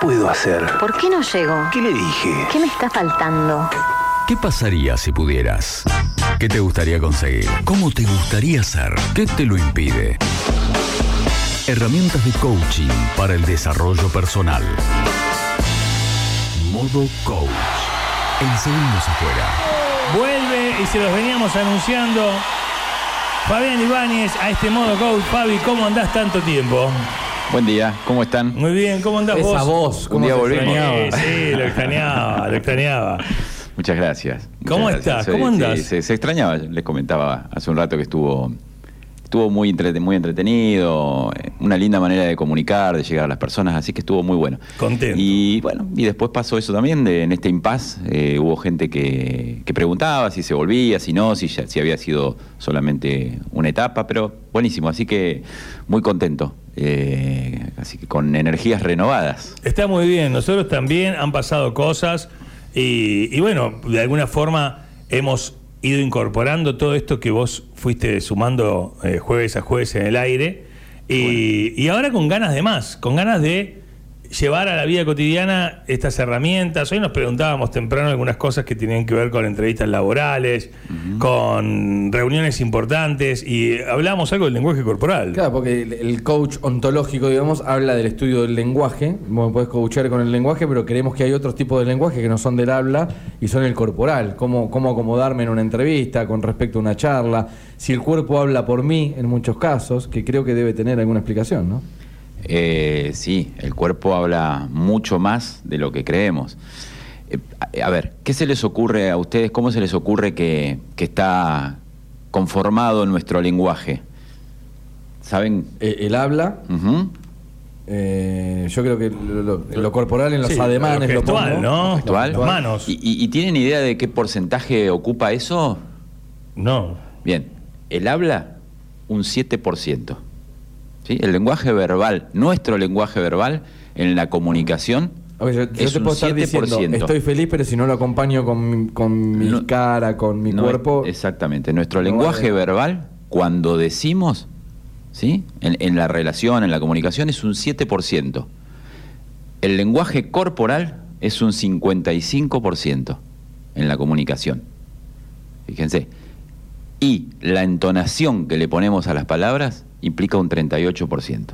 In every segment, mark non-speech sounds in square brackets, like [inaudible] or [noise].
puedo hacer? ¿Por qué no llego? ¿Qué le dije? ¿Qué me está faltando? ¿Qué pasaría si pudieras? ¿Qué te gustaría conseguir? ¿Cómo te gustaría ser? ¿Qué te lo impide? Herramientas de coaching para el desarrollo personal. Modo Coach. En segundos afuera. Vuelve y se los veníamos anunciando. Fabián Ibáñez a este modo coach. Fabi, ¿cómo andás tanto tiempo? Buen día, ¿cómo están? Muy bien, ¿cómo andás Esa vos? voz, Un ¿cómo día volvimos. extrañaba? Sí, sí, lo extrañaba, lo extrañaba. Muchas gracias. Muchas ¿Cómo gracias. estás? ¿Cómo andás? sí, se, se extrañaba, les comentaba hace un rato que estuvo, estuvo muy, entrete- muy entretenido, eh, una linda manera de comunicar, de llegar a las personas, así que estuvo muy bueno. Contento. Y bueno, y después pasó eso también, de, en este impasse eh, hubo gente que, que preguntaba si se volvía, si no, si, ya- si había sido solamente una etapa, pero buenísimo, así que muy contento, eh, así que con energías renovadas. Está muy bien, nosotros también han pasado cosas y, y bueno, de alguna forma hemos ido incorporando todo esto que vos fuiste sumando eh, jueves a jueves en el aire y, y ahora con ganas de más, con ganas de llevar a la vida cotidiana estas herramientas. Hoy nos preguntábamos temprano algunas cosas que tenían que ver con entrevistas laborales, con reuniones importantes y hablábamos algo del lenguaje corporal. Claro, porque el, el coach ontológico, digamos, habla del estudio del lenguaje. Vos podés coachar con el lenguaje, pero creemos que hay otros tipos de lenguaje que no son del habla y son el corporal. Cómo, cómo acomodarme en una entrevista con respecto a una charla. Si el cuerpo habla por mí, en muchos casos, que creo que debe tener alguna explicación, ¿no? Eh, sí, el cuerpo habla mucho más de lo que creemos. Eh, a, ver, ¿qué se les ocurre a ustedes? ¿Cómo se les ocurre que, que está conformado nuestro lenguaje? ¿Saben? Eh, el habla, eh, yo creo que lo, lo- lo corporal en los Sí, ademanes lo lo gestual, pongo. ¿no? Gestual. Las manos. ¿Y, y- y tienen idea de qué porcentaje ocupa eso? No. Bien, el habla un 7%. ¿Sí? El lenguaje verbal, nuestro lenguaje verbal en la comunicación A ver, yo, yo es te un puedo estar diciendo, 7%. estoy feliz, pero si no lo acompaño con, mi- con mi No- cara, con mi No, cuerpo. Exactamente. Nuestro no lenguaje verbal, cuando decimos, ¿sí? En, en la relación, en la comunicación, es un 7%. El lenguaje corporal es un 55% en la comunicación. Fíjense. Y la entonación que le ponemos a las palabras implica un 38%.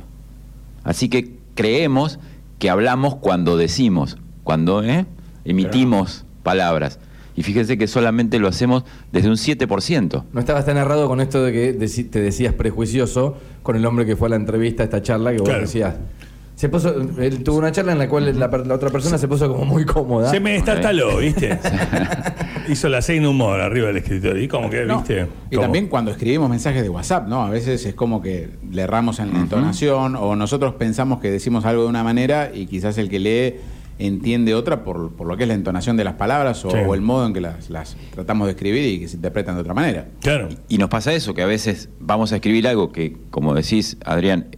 Así que creemos que hablamos cuando decimos, cuando ¿eh? emitimos palabras. Y fíjense que solamente lo hacemos desde un 7%. No estabas tan errado con esto de que te decías prejuicioso con el hombre que fue a la entrevista, a esta charla, que vos Claro. decías. Se puso, él tuvo una charla en la cual la, otra persona se puso como muy cómoda. Se me destartaló, ¿viste? [laughs] Hizo la seis humor arriba del escritorio. ¿Y cómo que, No, viste? Y Como- también cuando escribimos mensajes de WhatsApp, ¿no? A veces es como que le erramos en la entonación o nosotros pensamos que decimos algo de una manera y quizás el que lee entiende otra por, por lo que es la entonación de las palabras o, Sí. o el modo en que las, las tratamos de escribir y que se interpretan de otra manera. Claro. Y nos pasa eso, que a veces vamos a escribir algo que, como decís, Adrián,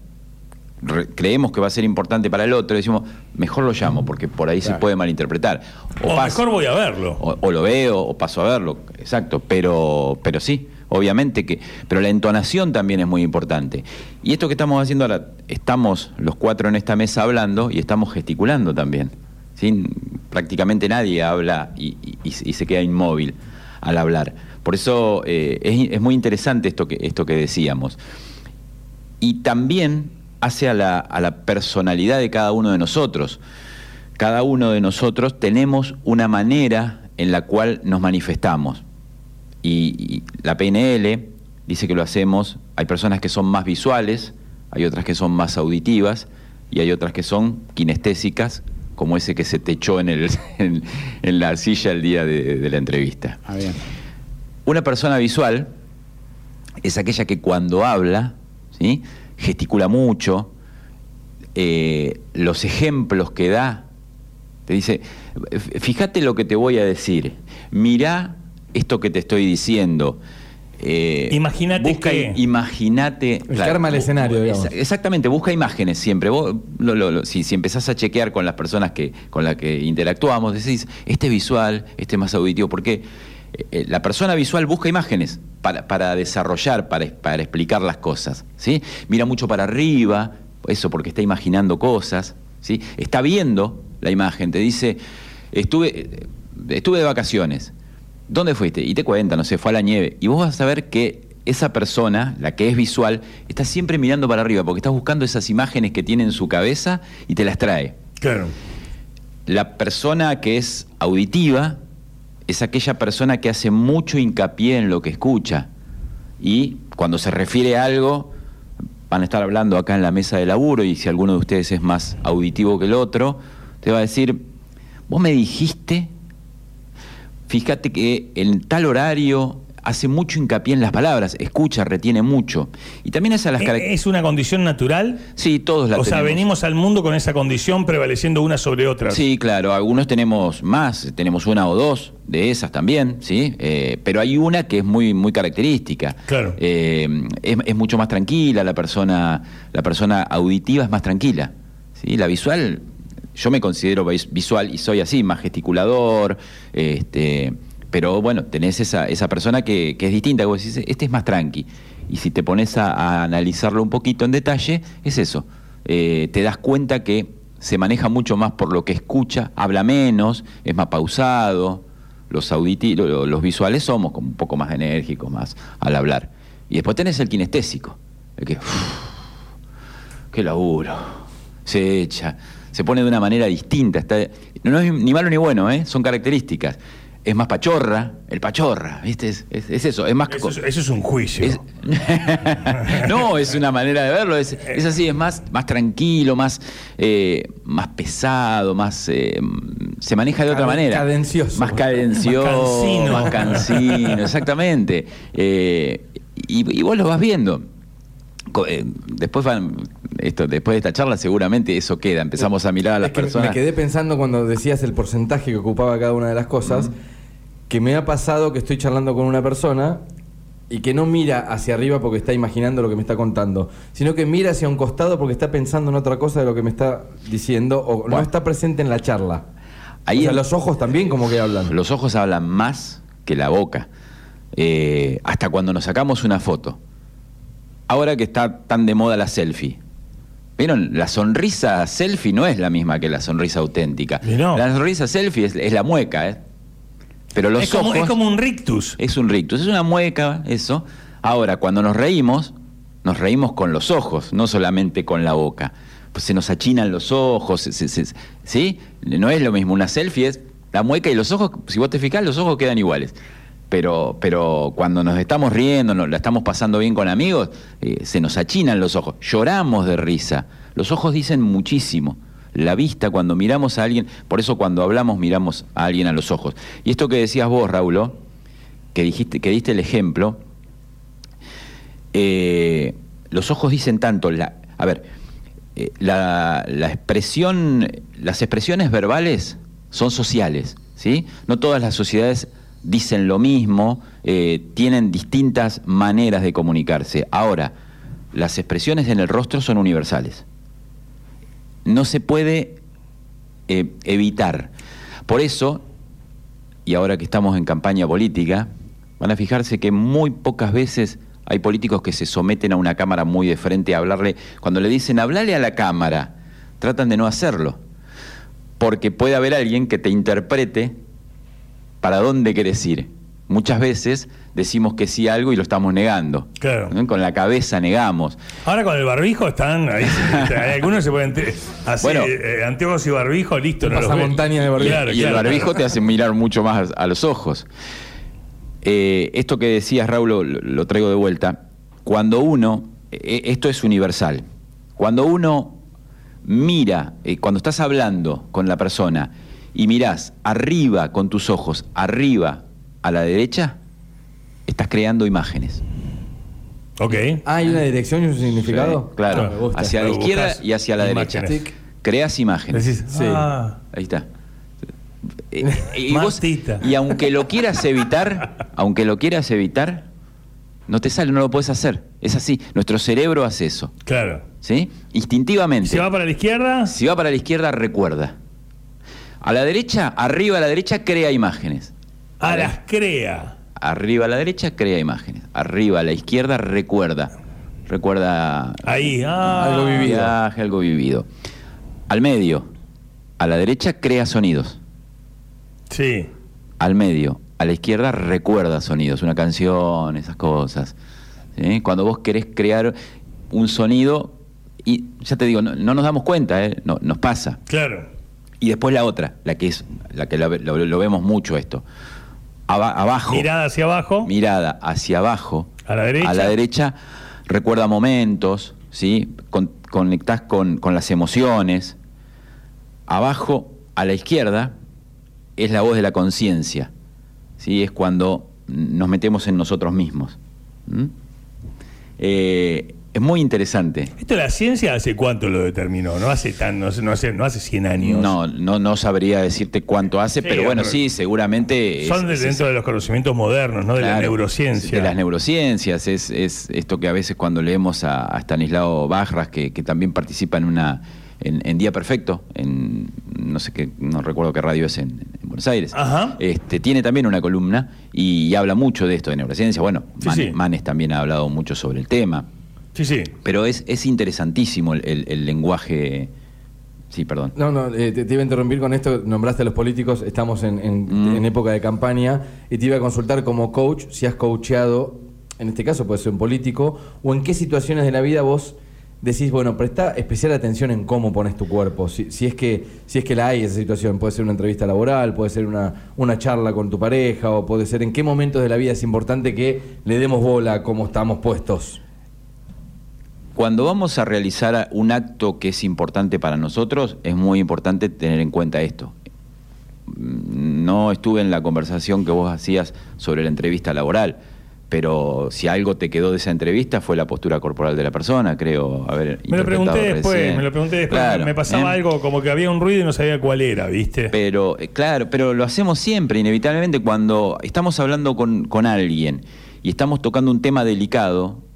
creemos que va a ser importante para el otro decimos, mejor lo llamo, porque por ahí se puede malinterpretar. O, mejor voy a verlo. o, o lo veo o paso a verlo, exacto, pero, pero sí, obviamente que, pero la entonación también es muy importante. Y esto que estamos haciendo ahora, estamos los cuatro en esta mesa hablando y estamos gesticulando también. ¿sí? Prácticamente nadie habla y se queda inmóvil al hablar. Por eso eh, es, es muy interesante esto que, esto que decíamos. Y también hace a la, a la personalidad de cada uno de nosotros. Cada uno de nosotros tenemos una manera en la cual nos manifestamos. Y, y la PNL dice que lo hacemos, hay personas que son más visuales, hay otras que son más auditivas y hay otras que son kinestésicas, como ese que se te echó en, el, [laughs] en, en la silla el día de- de la entrevista. Ah, bien. Una persona visual es aquella que cuando habla, ¿sí? Gesticula mucho, eh, los ejemplos que da, te dice, "F- fíjate lo que te voy a decir, mirá esto que te estoy diciendo. eh, Imagínate busca, que- Imagínate. El escenario, digamos. exa- Exactamente, busca imágenes siempre. Vos, lo- lo- lo- si, si empezás a chequear con las personas que, con las que interactuamos, decís, este es visual, este es más auditivo, porque eh, eh, la persona visual busca imágenes para, para desarrollar, para, para explicar las cosas. ¿sí? Mira mucho para arriba, eso porque está imaginando cosas. ¿sí? Está viendo la imagen, te dice, estuve, estuve de vacaciones. ¿Dónde fuiste? Y te cuenta, no sé, fue a la nieve. Y vos vas a ver que esa persona, la que es visual, está siempre mirando para arriba, porque estás buscando esas imágenes que tiene en su cabeza y te las trae. Claro. La persona que es auditiva es aquella persona que hace mucho hincapié en lo que escucha. Y cuando se refiere a algo, van a estar hablando acá en la mesa de laburo y si alguno de ustedes es más auditivo que el otro, te va a decir, vos me dijiste, fíjate que en tal horario hace mucho hincapié en las palabras, escucha, retiene mucho. Y también es a las ¿Es- características... ¿Es una condición natural? Sí, todos la O sea, tenemos. venimos al mundo con esa condición prevaleciendo una sobre otra. Sí, claro, algunos tenemos más, tenemos una o dos de esas también, ¿sí? Eh, pero hay una que es muy, muy característica. Claro. Eh, es, es mucho más tranquila, la persona, la persona auditiva es más tranquila. ¿sí? La visual, yo me considero vis- visual y soy así, más gesticulador, este, pero bueno, tenés esa, esa persona que, que es distinta, vos decís, este es más tranqui. Y si te pones a, analizarlo un poquito en detalle, es eso. Eh, te das cuenta que se maneja mucho más por lo que escucha, habla menos, es más pausado. Los, auditi lo- los visuales somos como un poco más enérgicos, más al hablar. Y después tenés el kinestésico, el que, qué laburo, se echa, se pone de una manera distinta. Está, no es ni malo ni bueno, ¿eh? son características. Es más pachorra, el pachorra, ¿viste? Es, es- es eso, es más... Eso, es- eso es un juicio. Es- [laughs] no, es una manera de verlo, es, es así, es más, más tranquilo, más, eh, más pesado, más eh, se maneja de otra Caden- manera. cadencioso. Más cadencioso, cansino. más cansino, exactamente. Eh, y, y vos lo vas viendo. Después van, esto, después de esta charla seguramente eso queda. Empezamos a mirar a las Es que personas. Me quedé pensando cuando decías el porcentaje que ocupaba cada una de las cosas, que me ha pasado que estoy charlando con una persona y que no mira hacia arriba porque está imaginando lo que me está contando, sino que mira hacia un costado porque está pensando en otra cosa de lo que me está diciendo o no está presente en la charla. Ahí o sea, en- los ojos también como que hablan. Los ojos hablan más que la boca. Eh, hasta cuando nos sacamos una foto. Ahora que está tan de moda la selfie. ¿Vieron? La sonrisa selfie no es la misma que la sonrisa auténtica. No. La sonrisa selfie es, es la mueca, ¿eh? Pero los es, como, ojos es como un rictus. es un rictus, es una mueca, eso. Ahora, cuando nos reímos, nos reímos con los ojos, no solamente con la boca. Pues se nos achinan los ojos, se- se- se- ¿sí? No es lo mismo, una selfie es la mueca y los ojos, si vos te fijás, los ojos quedan iguales. Pero, pero cuando nos estamos riendo, nos la estamos pasando bien con amigos, eh, se nos achinan los ojos, lloramos de risa. Los ojos dicen muchísimo. La vista, cuando miramos a alguien, por eso cuando hablamos miramos a alguien a los ojos. Y esto que decías vos, Raúl, que dijiste, que diste el ejemplo, eh, los ojos dicen tanto. A ver, eh, la, la expresión, las expresiones verbales son sociales, ¿sí? No todas las sociedades dicen lo mismo, eh, tienen distintas maneras de comunicarse. Ahora, las expresiones en el rostro son universales. No se puede eh, evitar. Por eso, y ahora que estamos en campaña política, van a fijarse que muy pocas veces hay políticos que se someten a una cámara muy de frente a hablarle. Cuando le dicen hablale a la cámara, tratan de no hacerlo. Porque puede haber alguien que te interprete para dónde querés ir. Muchas veces decimos que sí a algo y lo estamos negando. Claro. ¿no? Con la cabeza negamos. Ahora con el barbijo están ahí. [laughs] algunos se pueden así, Bueno. eh, anteojos y barbijo, listo. no los ven. Pasamontaña de barbijo. Claro, y el barbijo claro. te hace mirar mucho más a los ojos. Eh, esto que decías, Raúl, lo, lo traigo de vuelta. Cuando uno, eh, esto es universal, cuando uno mira, eh, cuando estás hablando con la persona y mirás arriba con tus ojos, arriba a la derecha, estás creando imágenes. Ok. Ah, ¿Hay una dirección y un significado? Sí, claro, Ah, hacia la izquierda y hacia la imágenes. derecha. Creas imágenes. Decís, Sí. ah, Ahí está. [laughs] Eh, y, vos- y aunque lo quieras evitar, aunque lo quieras evitar, no te sale, no lo puedes hacer. Es así. Nuestro cerebro hace eso. claro. ¿Sí? ¿Y Instintivamente. si va para la izquierda? Si va para la izquierda, recuerda. A la derecha, arriba a la derecha, crea imágenes. A las crea. Arriba a la derecha, crea imágenes. Arriba a la izquierda, recuerda. Recuerda Ahí. Ah, Algo vivido. viaje, algo vivido. Al medio, a la derecha crea sonidos. Sí. Al medio, a la izquierda recuerda sonidos, una canción, esas cosas. ¿sí? Cuando vos querés crear un sonido, y ya te digo, no, no nos damos cuenta, ¿eh? no, nos pasa. Claro. Y después la otra, la que es, la que lo, lo- lo vemos mucho esto. Aba- abajo. Mirada hacia abajo. mirada hacia abajo, A la derecha. a la derecha, recuerda momentos, ¿sí? Con- conectás con, con las emociones. Abajo, a la izquierda, es la voz de la conciencia, ¿sí? Es cuando nos metemos en nosotros mismos. ¿m? Eh, es muy interesante. Esto la ciencia hace cuánto lo determinó, no hace tan, no, no hace, no hace 100 años. No, no, no sabría decirte cuánto hace, Sí, pero bueno, pero- sí, seguramente... es- Son de- es- dentro de los conocimientos modernos, ¿no? De la neurociencia. De las neurociencias, es, es esto que a veces cuando leemos a, a Stanislao Barras, que, que también participa en una en, en Día Perfecto, en no sé qué, no recuerdo qué radio es en, en Buenos Aires. Ajá. Este, tiene también una columna y, habla mucho de esto de neurociencia. Bueno, Sí, Man- sí. Manes también ha hablado mucho sobre el tema. Sí, sí. Pero es, es interesantísimo el, el- el lenguaje. Sí, perdón. No, no, eh, te, te iba a interrumpir con esto, nombraste a los políticos, estamos en, en- Mm. en época de campaña y te iba a consultar como coach si has coacheado, en este caso puede ser un político, o en qué situaciones de la vida vos decís, bueno, presta especial atención en cómo pones tu cuerpo, si, si es, que, si es que la hay esa situación, puede ser una entrevista laboral, puede ser una, una charla con tu pareja, o puede ser en qué momentos de la vida es importante que le demos bola a cómo estamos puestos. Cuando vamos a realizar un acto que es importante para nosotros, es muy importante tener en cuenta esto. Mm, No estuve en la conversación que vos hacías sobre la entrevista laboral, pero si algo te quedó de esa entrevista fue la postura corporal de la persona, creo. haber Me lo pregunté después, recién. me lo pregunté después. Claro, me pasaba ¿eh? algo como que había un ruido y no sabía cuál era, ¿viste? Pero, eh, claro, pero lo hacemos siempre, inevitablemente, cuando estamos hablando con, con alguien y estamos tocando un tema delicado,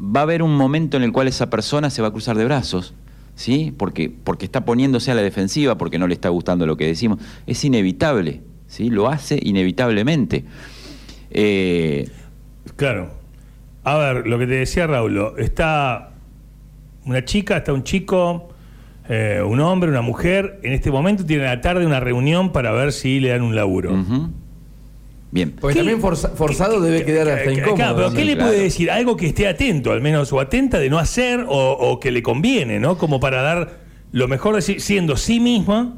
va a haber un momento en el cual esa persona se va a cruzar de brazos, ¿sí? Porque, porque está poniéndose a la defensiva, porque no le está gustando lo que decimos. Es inevitable, ¿sí? Lo hace inevitablemente. Eh, Claro. A ver, lo que te decía Raúl, está una chica, está un chico, eh, un hombre, una mujer. En este momento tienen a la tarde una reunión para ver si le dan un laburo. Bien. Porque ¿Qué- también forza- forzado debe quedar hasta incómodo. Claro, pero ¿qué le claro. puede decir? Algo que esté atento, al menos, o atenta de no hacer, o, o que le conviene, ¿no? Como para dar lo mejor de sí, siendo sí misma,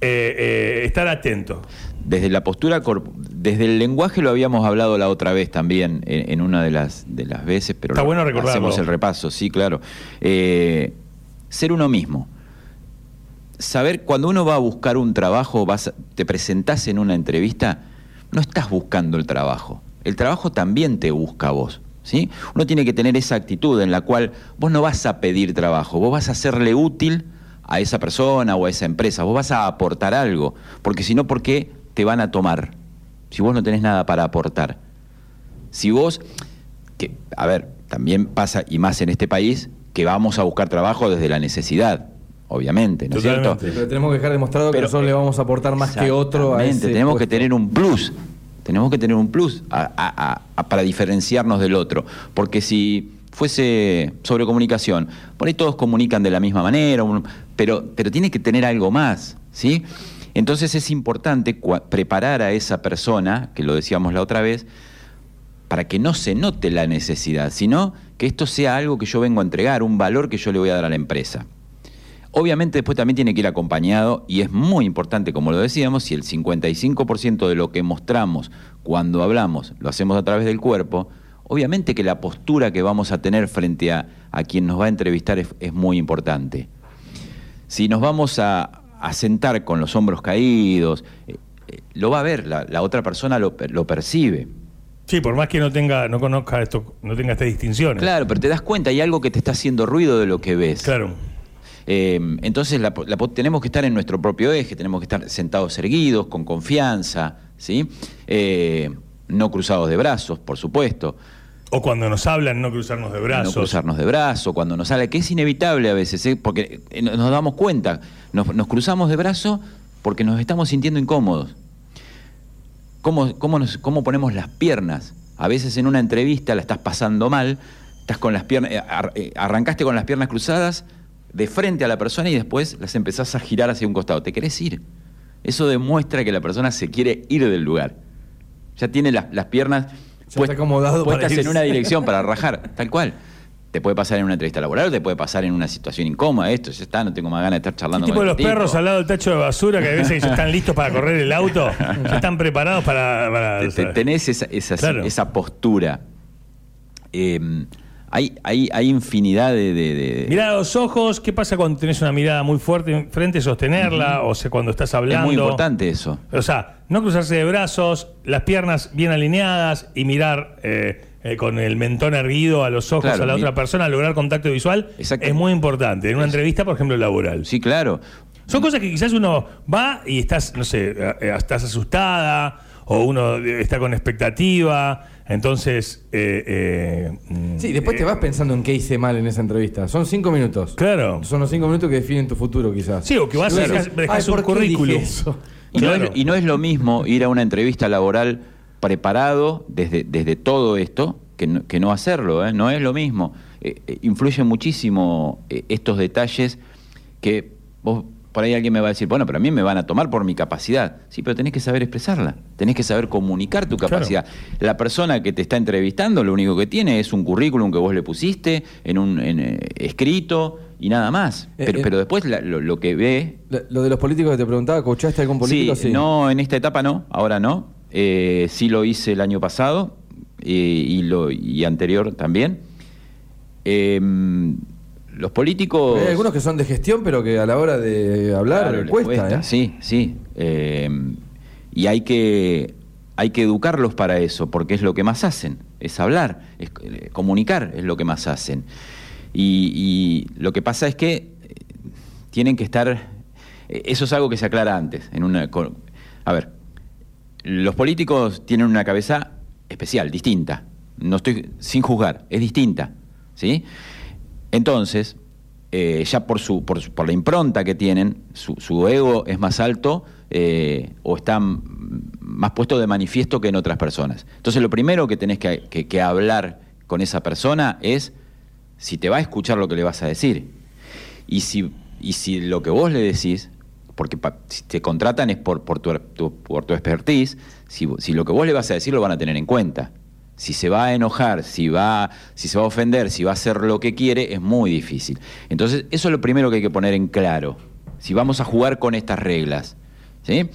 eh, eh, estar atento. Desde la postura, desde el lenguaje lo habíamos hablado la otra vez también, en, en una de las, de las veces, pero Está bueno recordarlo. hacemos el repaso, sí, claro. Eh, ser uno mismo. Saber, cuando uno va a buscar un trabajo, vas a- te presentás en una entrevista, no estás buscando el trabajo. El trabajo también te busca a vos. ¿sí? Uno tiene que tener esa actitud en la cual vos no vas a pedir trabajo, vos vas a serle útil a esa persona o a esa empresa, vos vas a aportar algo, porque si no, ¿por qué te van a tomar? Si vos no tenés nada para aportar. Si vos, que, a ver, también pasa, y más en este país, que vamos a buscar trabajo desde la necesidad, obviamente, ¿no es cierto? Pero tenemos que dejar demostrado que Pero- nosotros le vamos a aportar más que otro a Exactamente, ese tenemos que tener un plus. Tenemos que tener un plus a- a- a- a- para diferenciarnos del otro. Porque si fuese sobre comunicación, por ahí todos comunican de la misma manera, pero, pero tiene que tener algo más, ¿sí? Entonces es importante preparar a esa persona, que lo decíamos la otra vez, para que no se note la necesidad, sino que esto sea algo que yo vengo a entregar, un valor que yo le voy a dar a la empresa. Obviamente después también tiene que ir acompañado y es muy importante, como lo decíamos, si el 55% de lo que mostramos cuando hablamos lo hacemos a través del cuerpo, obviamente que la postura que vamos a tener frente a, a quien nos va a entrevistar es, es muy importante. Si nos vamos a, a sentar con los hombros caídos, eh, eh, lo va a ver, la, la otra persona lo, lo percibe. Sí, por más que no tenga, no conozca esto, no tenga estas distinciones. Claro, pero te das cuenta, hay algo que te está haciendo ruido de lo que ves. Claro. Eh, entonces la la tenemos que estar en nuestro propio eje, tenemos que estar sentados erguidos, con confianza, ¿sí? Eh, no cruzados de brazos, por supuesto. O cuando nos hablan, no cruzarnos de brazos. No cruzarnos de brazos, cuando nos sale, que es inevitable a veces, ¿eh? porque eh, no- nos damos cuenta, nos, nos cruzamos de brazos porque nos estamos sintiendo incómodos. ¿Cómo, cómo, nos- cómo ponemos las piernas? A veces en una entrevista la estás pasando mal, estás con las piernas, ar- arrancaste con las piernas cruzadas de frente a la persona y después las empezás a girar hacia un costado. ¿Te querés ir? Eso demuestra que la persona se quiere ir del lugar. Ya tiene las, las piernas Ya está acomodado para puestas en una dirección para [laughs] rajar, tal cual. Te puede pasar en una entrevista laboral te puede pasar en una situación incómoda. Esto ya está, no tengo más ganas de estar charlando tipo con los tipo. perros al lado del tacho de basura que a veces están listos para correr el auto, [laughs] ya están preparados para... para- Te- te- tenés esa, esa, Claro. esa postura. Eh, hay, hay, hay infinidad de... de- de- Mirá a los ojos, ¿qué pasa cuando tenés una mirada muy fuerte enfrente, sostenerla? O sea, cuando estás es hablando. muy importante eso. O sea, no cruzarse de brazos, las piernas bien alineadas y mirar eh, eh, con el mentón erguido a los ojos Claro, a la mi- otra persona, lograr contacto visual, Exacto. es muy importante. En una Es- entrevista, por ejemplo, laboral. Sí, claro. Son cosas que quizás uno va y estás, no sé, eh, estás asustada o uno está con expectativa. Entonces, eh, eh, Sí, después te eh, vas pensando en qué hice mal en esa entrevista. Son cinco minutos. Claro. Son los cinco minutos que definen tu futuro, quizás. Sí, o que vas y Claro. dejas- dejas Ay, un ¿por qué dije currículum. eso? Y, no Claro. es, y no es lo mismo ir a una entrevista laboral preparado desde, desde todo esto que no, que no hacerlo, ¿eh? no es lo mismo. Eh, eh, influyen muchísimo eh, estos detalles que vos, por ahí alguien me va a decir, bueno, pero a mí me van a tomar por mi capacidad. Sí, pero tenés que saber expresarla, tenés que saber comunicar tu Claro. capacidad. La persona que te está entrevistando lo único que tiene es un currículum que vos le pusiste en un en, eh, escrito y nada más. Eh, Pero, eh. pero después la- lo, lo que ve Lo de los políticos que te preguntaba, ¿coachaste algún político? Sí, no, en esta etapa no, ahora no. Eh, sí lo hice el año pasado y, lo, y anterior también. Los políticos... Hay algunos que son de gestión, pero que a la hora de hablar Claro, les cuesta, ¿eh? Sí, sí. Eh, y hay que, hay que educarlos para eso, porque es lo que más hacen, es hablar, es eh, comunicar, es lo que más hacen. Y, y lo que pasa es que eh, tienen que estar... Eso es algo que se aclara antes. En una, a ver, los políticos tienen una cabeza especial, distinta. No estoy sin juzgar, es distinta, ¿sí? Entonces, eh, ya por su, por su- por la impronta que tienen, su, ego es más alto eh, o está más puesto de manifiesto que en otras personas. Entonces, lo primero que tenés que, hablar con esa persona es si te va a escuchar lo que le vas a decir. Y si, y si lo que vos le decís, porque pa- si te contratan es por, por, tu, tu- por tu expertise, si, si lo que vos le vas a decir lo van a tener en cuenta. Si se va a enojar, si, va, si se va a ofender, si va a hacer lo que quiere, es muy difícil. Entonces, eso es lo primero que hay que poner en claro. Si vamos a jugar con estas reglas. ¿sí?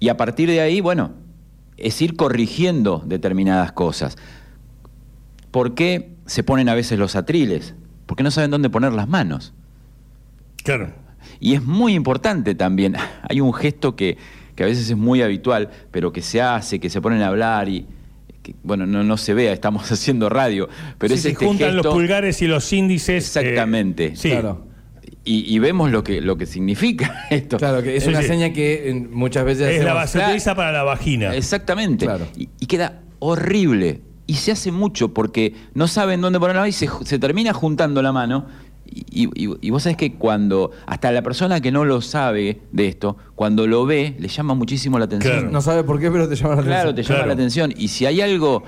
Y a partir de ahí, bueno, es ir corrigiendo determinadas cosas. ¿Por qué se ponen a veces los atriles? Porque no saben dónde poner las manos. Claro. Y es muy importante también, [laughs] hay un gesto que, que a veces es muy habitual, pero que se hace, que se ponen a hablar y, que, bueno, no, no se vea, estamos [laughs] haciendo radio, pero Sí, es se este juntan gesto, los pulgares y los índices. eh, Exactamente. sí. Claro. y, y vemos lo que, lo que significa [laughs] esto. Claro, que es Sí, una sí. seña que muchas veces Es la, se utiliza para la vagina. Exactamente. Claro. Y, y queda horrible. Y se hace mucho porque no saben dónde poner la mano y se termina juntando la mano. Y, y- y vos sabés que cuando, hasta la persona que no lo sabe de esto, cuando lo ve, le llama muchísimo la atención. Claro. No sabe por qué, pero te llama la Claro, atención. te llama Claro. la atención. Y si hay algo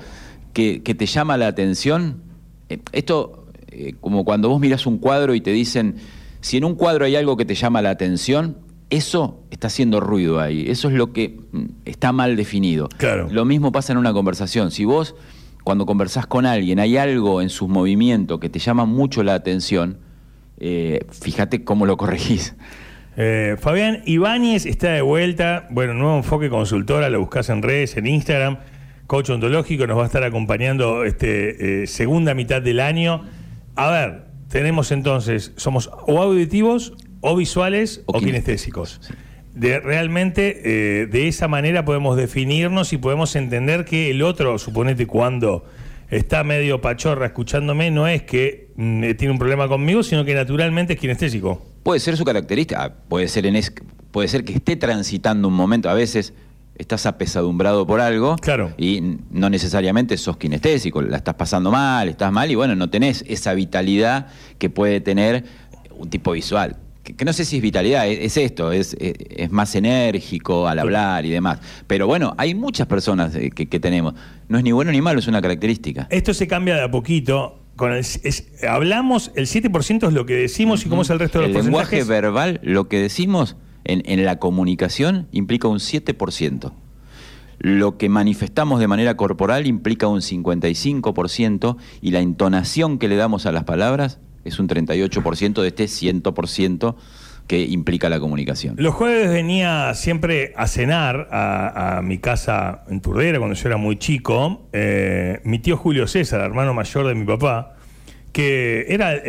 que, que te llama la atención, eh, esto, eh, como cuando vos mirás un cuadro y te dicen, si en un cuadro hay algo que te llama la atención, eso está haciendo ruido ahí. Eso es lo que mm, está mal definido. Claro. Lo mismo pasa en una conversación. Si vos, cuando conversás con alguien, hay algo en sus movimientos que te llama mucho la atención, eh, fíjate cómo lo corregís. Eh, Fabián Ibáñez está de vuelta. Bueno, nuevo enfoque consultora, lo buscas en redes, en Instagram. Coach ontológico nos va a estar acompañando este eh, segunda mitad del año. A ver, tenemos entonces, somos o auditivos, o visuales, o, O kinestésicos. De, realmente, eh, de esa manera podemos definirnos y podemos entender que el otro, suponete cuando está medio pachorra escuchándome, no es que mm, eh, tiene un problema conmigo, sino que naturalmente es kinestésico. Puede ser su característica, ah, puede ser, en es- puede ser que esté transitando un momento, a veces estás apesadumbrado por algo Claro. y no necesariamente sos kinestésico, la estás pasando mal, estás mal y bueno, no tenés esa vitalidad que puede tener un tipo visual. Que, que no sé si es vitalidad, es, es esto, es, es- es más enérgico al hablar y demás. Pero bueno, hay muchas personas eh, que, que tenemos. No es ni bueno ni malo, es una característica. Esto se cambia de a poquito. con el, hablamos, el 7% es lo que decimos y cómo es el resto de El los lenguaje porcentajes. verbal, lo que decimos en, en la comunicación, implica un 7%. Lo que manifestamos de manera corporal implica un 55% y la entonación que le damos a las palabras es un 38% de este 100% que implica la comunicación. Los jueves venía siempre a cenar a, mi casa en Turdera cuando yo era muy chico. eh, mi tío Julio César, hermano mayor de mi papá, que era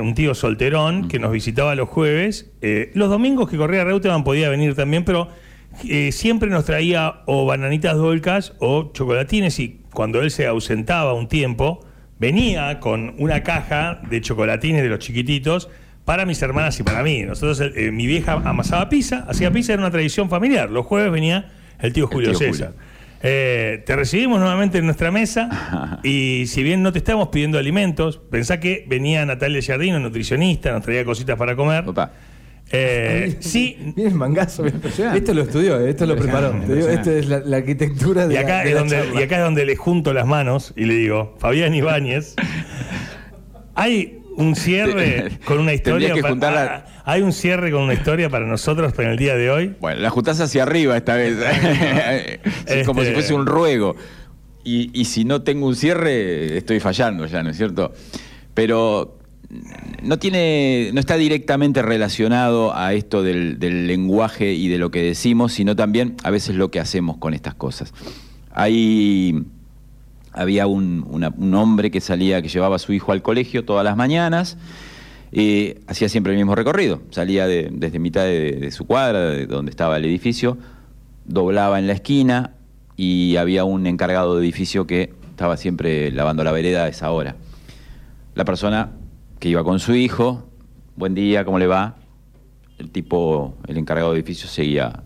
un tío solterón que nos visitaba los jueves. eh, los domingos que corría Reutemann podía venir también, pero eh, siempre nos traía o bananitas dolcas o chocolatines y cuando él se ausentaba un tiempo, venía con una caja de chocolatines de los chiquititos para mis hermanas y para mí. Nosotros, eh, mi vieja amasaba pizza, hacía pizza, era una tradición familiar. Los jueves venía el tío Julio tío Julio. César. Eh, te recibimos nuevamente en nuestra mesa [laughs] y si bien no te estamos pidiendo alimentos, pensá que venía Natalia Jardino, nutricionista, nos traía cositas para comer. Opa. Eh, sí, Mira el mangazo. Impresionante. Esto lo estudió, eh, esto lo preparó. Esta es la, la arquitectura de y acá, la, de es la donde, charla. y acá es donde le junto las manos y le digo, Fabián Ibáñez, hay un cierre con una historia. Para- juntarla- ah, hay un cierre con una historia para nosotros en el día de hoy. Bueno, la ajustás hacia arriba esta vez. [laughs] [laughs] Sí, Como Este- si fuese un ruego. Y, y si no tengo un cierre, estoy fallando ya, ¿no es cierto? Pero no tiene, no está directamente relacionado a esto del, lenguaje y de lo que decimos, sino también a veces lo que hacemos con estas cosas. Hay había un, hombre que salía, que llevaba a su hijo al colegio todas las mañanas, eh, hacía siempre el mismo recorrido, salía de- desde mitad de, de su cuadra, de donde estaba el edificio, doblaba en la esquina y había un encargado de edificio que estaba siempre lavando la vereda a esa hora. La persona que iba con su hijo, buen día, ¿cómo le va? El tipo, el encargado de edificio seguía,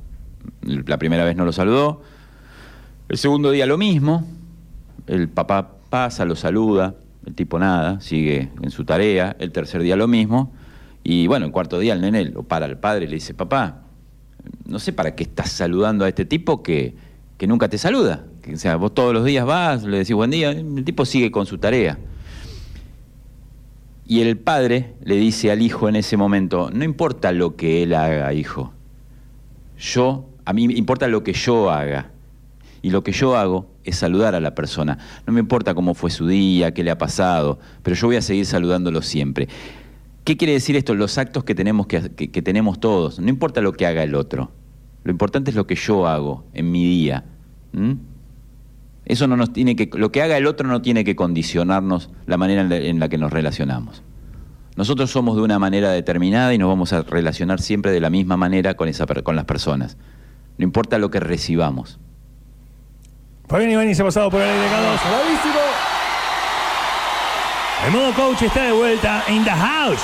la primera vez no lo saludó, el segundo día lo mismo, el papá pasa, lo saluda, el tipo nada, sigue en su tarea, el tercer día lo mismo, y bueno, el cuarto día el nene lo para al padre y le dice, papá, no sé para qué estás saludando a este tipo que, que nunca te saluda. Que, o sea, vos todos los días vas, le decís buen día, el tipo sigue con su tarea. Y el padre le dice al hijo en ese momento, no importa lo que él haga, hijo, yo, a mí me importa lo que yo haga. Y lo que yo hago es saludar a la persona. No me importa cómo fue su día, qué le ha pasado, pero yo voy a seguir saludándolo siempre. ¿Qué quiere decir esto? Los actos que tenemos, que, tenemos todos. No importa lo que haga el otro. Lo importante es lo que yo hago en mi día. Eso no nos tiene que, lo que haga el otro no tiene que condicionarnos la manera en la, que nos relacionamos. Nosotros somos de una manera determinada y nos vamos a relacionar siempre de la misma manera con, esa, con las personas. No importa lo que recibamos. Fabián Ibáñez ha pasado por el aire K2. ¡Bravísimo! El modo coach está de vuelta in the house.